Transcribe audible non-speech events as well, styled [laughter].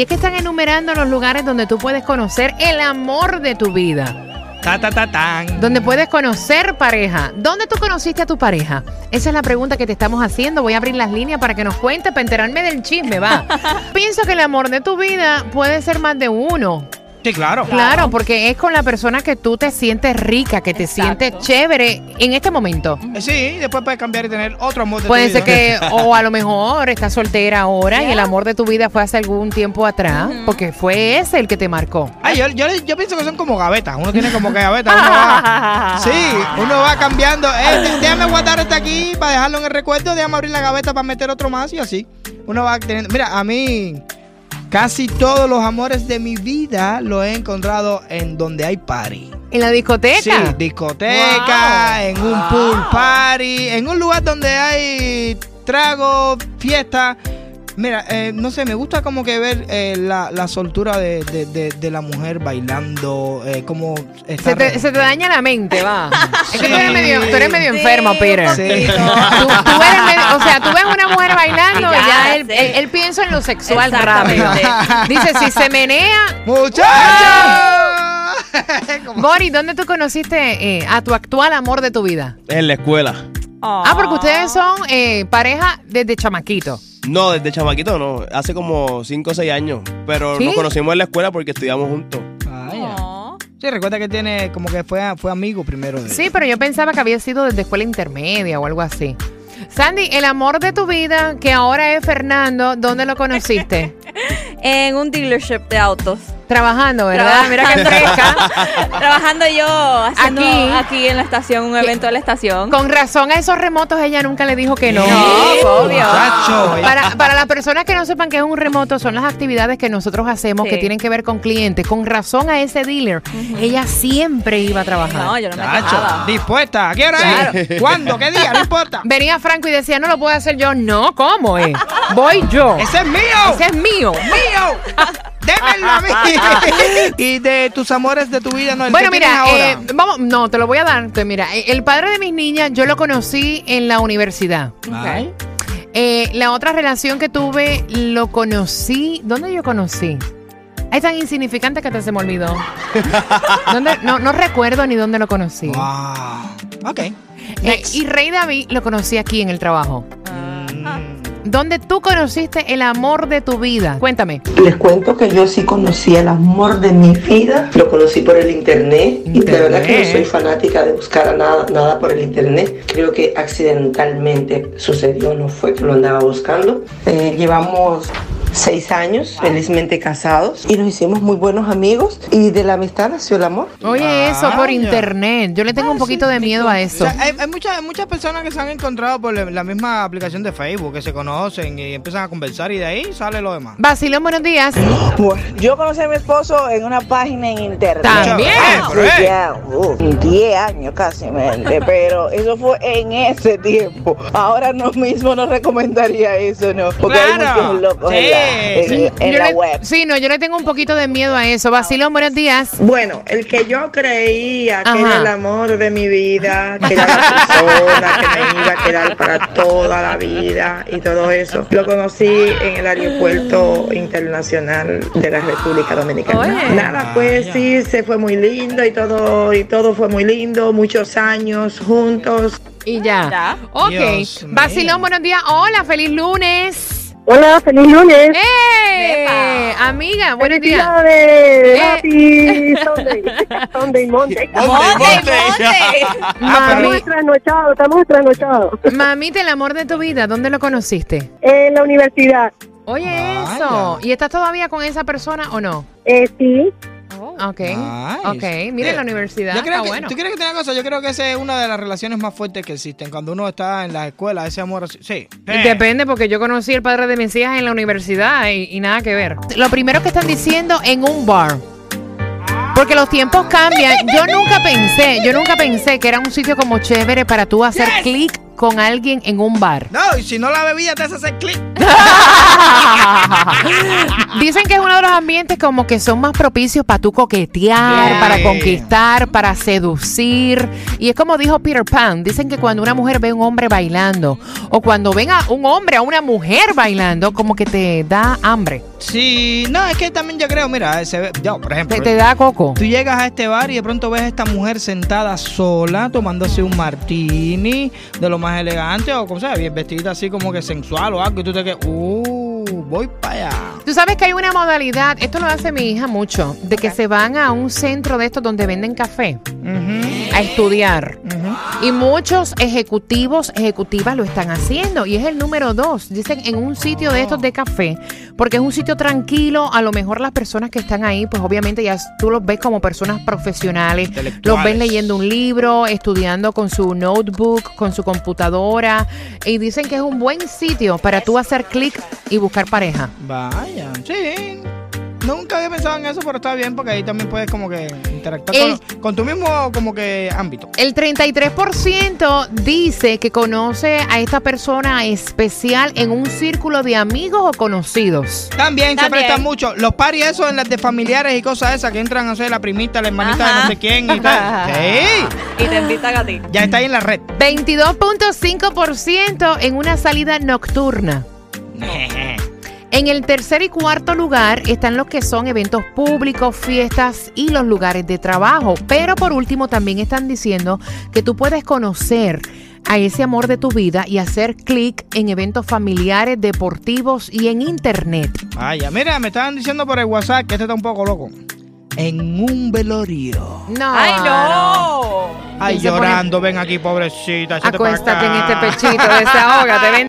Y es que están enumerando los lugares donde tú puedes conocer el amor de tu vida. Ta, ta, ta, tan. Donde puedes conocer pareja. ¿Dónde tú conociste a tu pareja? Esa es la pregunta que te estamos haciendo. Voy a abrir las líneas para que nos cuentes, para enterarme del chisme, va. [laughs] Pienso que el amor de tu vida puede ser más de uno. Sí, claro. Claro, porque es con la persona que tú te sientes rica, que te sientes chévere en este momento. Eh, Sí, después puedes cambiar y tener otro amor de Puede tu ser vida. que, [laughs] o a lo mejor estás soltera ahora y el amor de tu vida fue hace algún tiempo atrás, porque fue ese el que te marcó. Ay, yo, yo, yo pienso que son como gavetas. Uno tiene como que gavetas. Uno va, [laughs] sí, uno va cambiando. Eh, de- déjame guardar este aquí para dejarlo en el recuerdo. Déjame abrir la gaveta para meter otro más y así. Uno va teniendo. Mira, a mí casi todos los amores de mi vida los he encontrado en donde hay party. En la discoteca. Sí, discoteca, Wow. en un pool party, en un lugar donde hay trago, fiesta. Mira, eh, no sé, me gusta como que ver eh, la, la soltura de, de- de- de la mujer bailando, eh, como está Se te, se te daña la mente, va. Es que tú eres medio, tú eres medio enfermo, Peter. Sí. Tú, tú eres medio- o sea, tú ves una mujer bailando y Ya, ya él, sí. él- él piensa en lo sexual rápido. Dice, si se menea... ¡Muchachos! Como- Bori, ¿dónde tú conociste eh, a tu actual amor de tu vida? En la escuela. Ah, porque ustedes son eh, pareja desde chamaquito. No, desde chamaquito no. Hace como 5 o 6 años. Pero ¿Sí? nos conocimos en la escuela porque estudiamos juntos. Ah, ya. Sí, recuerda que tiene como que fue, fue amigo primero de Sí, pero yo pensaba que había sido desde escuela intermedia o algo así. Sandy, el amor de tu vida, que ahora es Fernando, ¿dónde lo conociste? [laughs] En un dealership de autos. Trabajando, ¿verdad? Mira qué fresca. [laughs] Trabajando yo haciendo Aquí. aquí. en la estación, un evento de la estación. Con razón a esos remotos ella nunca le dijo que no. No, obvio. Eh. Para, para las personas que no sepan qué es un remoto, son las actividades que nosotros hacemos Sí. que tienen que ver con clientes. Con razón a ese dealer, ella siempre iba a trabajar. No, yo no me quejaba. dispuesta. ¿A qué hora es? ¿Cuándo? ¿Qué día? No importa. Venía Franco y decía, no lo puedo hacer yo. No, ¿cómo es? [laughs] Voy yo. ¡Ese es mío! Ese es mío. mío! ¡Démelo a mí! [laughs] y de tus amores de tu vida, ¿no? ¿El Bueno, que mira, ahora? eh, vamos, no, te lo voy a dar. Te- Mira, eh, el padre de mis niñas yo lo conocí en la universidad. Ay. Eh, la otra relación que tuve lo conocí. ¿Dónde yo conocí? Es tan insignificante que hasta se me olvidó. [laughs] ¿Dónde? No, no recuerdo ni dónde lo conocí. Wow. Ok. Eh, y Rey David lo conocí aquí en el trabajo. ¿Dónde tú conociste el amor de tu vida? Cuéntame. Les cuento que yo sí conocí el amor de mi vida, lo conocí por el internet, y de verdad que no soy fanática de buscar a nada, nada por el internet. Creo que accidentalmente sucedió, no fue que lo andaba buscando. Eh, llevamos seis años felizmente casados y nos hicimos muy buenos amigos y de la amistad nació el amor. Oye, eso por internet. Yo le tengo un poquito de miedo a O eso. sea, hay, hay muchas, muchas personas que se han encontrado por la misma aplicación de Facebook, que se conocen y empiezan a conversar y de ahí sale lo demás. Basilón, buenos días. Bueno, yo conocí a mi esposo en una página en internet. También. Hace eh, ya uh, 10 años casi, mente, pero eso fue en ese tiempo. Ahora no mismo no recomendaría eso, ¿no? Porque Claro. hay muchos locos Sí, en la, en- en Yo la le- web. Sí, no, yo le tengo un poquito de miedo a eso. Basilón, buenos días. Bueno, el que yo creía que Ajá. era el amor de mi vida, que era la [laughs] persona que me iba a quedar para toda la vida y todo eso, lo conocí en el aeropuerto internacional de la República Dominicana. Oye. Nada, pues sí, se fue muy lindo y todo y todo fue muy lindo, muchos años juntos. Y ya. Ya. Ok. Dios mío. Basilón, buenos días. Hola, feliz lunes. Hola, feliz lunes. ¡Eh! Epa. Amiga, buenos días. Felicidades. Eh. Happy Sunday. Sunday, Monday. Monday, Monday. Estamos Mami, trasnochados, estamos trasnochados. mamita, el amor de tu vida, ¿dónde lo conociste? En la universidad. Oye, Vaya. eso. ¿Y estás todavía con esa persona o no? Eh, sí, Ok. Nice. Ok. Mira, en la universidad Yo creo está que, bueno. ¿Tú crees que tiene una cosa? Yo creo que esa es una de las relaciones más fuertes que existen. Cuando uno está en la escuela, ese amor así. Sí. Depende, porque yo conocí el padre de mis hijas en la universidad y, y nada que ver. Lo primero que están diciendo en un bar. Porque los tiempos cambian. Yo nunca pensé, yo nunca pensé que era un sitio como chévere para tú hacer Yes. clic con alguien en un bar. No, y si no la bebida te hace hacer clic. [laughs] Dicen que es uno de los ambientes como que son más propicios para tú coquetear, para conquistar, para seducir. Y es como dijo Peter Pan, dicen que cuando una mujer ve a un hombre bailando o cuando ven a un hombre a una mujer bailando, como que te da hambre, Sí, no, es que también yo creo, mira, se ve, yo, por ejemplo, te, te da coco. tú llegas a este bar y de pronto ves a esta mujer sentada sola, tomándose un martini de lo más elegante o como sea, bien vestida así como que sensual o algo y tú te quedas, uh, voy para allá. Tú sabes que hay una modalidad, esto lo hace mi hija mucho, de que se van a un centro de estos donde venden café a estudiar. Y muchos ejecutivos, ejecutivas lo están haciendo. Y es el número dos. Dicen en un sitio de estos de café, porque es un sitio tranquilo. A lo mejor las personas que están ahí, pues obviamente ya tú los ves como personas profesionales. Los ves leyendo un libro, estudiando con su notebook, con su computadora. Y dicen que es un buen sitio para tú hacer clic y buscar pareja. Vaya, sí. Nunca había pensado en eso, pero está bien porque ahí también puedes como que interactuar El- con, con tu mismo como que ámbito. El 33% dice que conoce a esta persona especial en un círculo de amigos o conocidos. También, se prestan mucho. Los paris esos en las de familiares y cosas esas que entran a ser la primita, la hermanita de no sé quién y tal. [laughs] Sí. Y te invitan a ti. Ya está ahí en la red. 22.5% en una salida nocturna. [laughs] En el tercer y cuarto lugar están los que son eventos públicos, fiestas y los lugares de trabajo. Pero por último también están diciendo que tú puedes conocer a ese amor de tu vida y hacer clic en eventos familiares, deportivos y en internet. Vaya, mira, me estaban diciendo por el WhatsApp que este está un poco loco. En un velorio. No. ¡Ay, no! Ay, pone- llorando, ven aquí, pobrecita. Acuéstate en este pechito, desahógate, [laughs] ven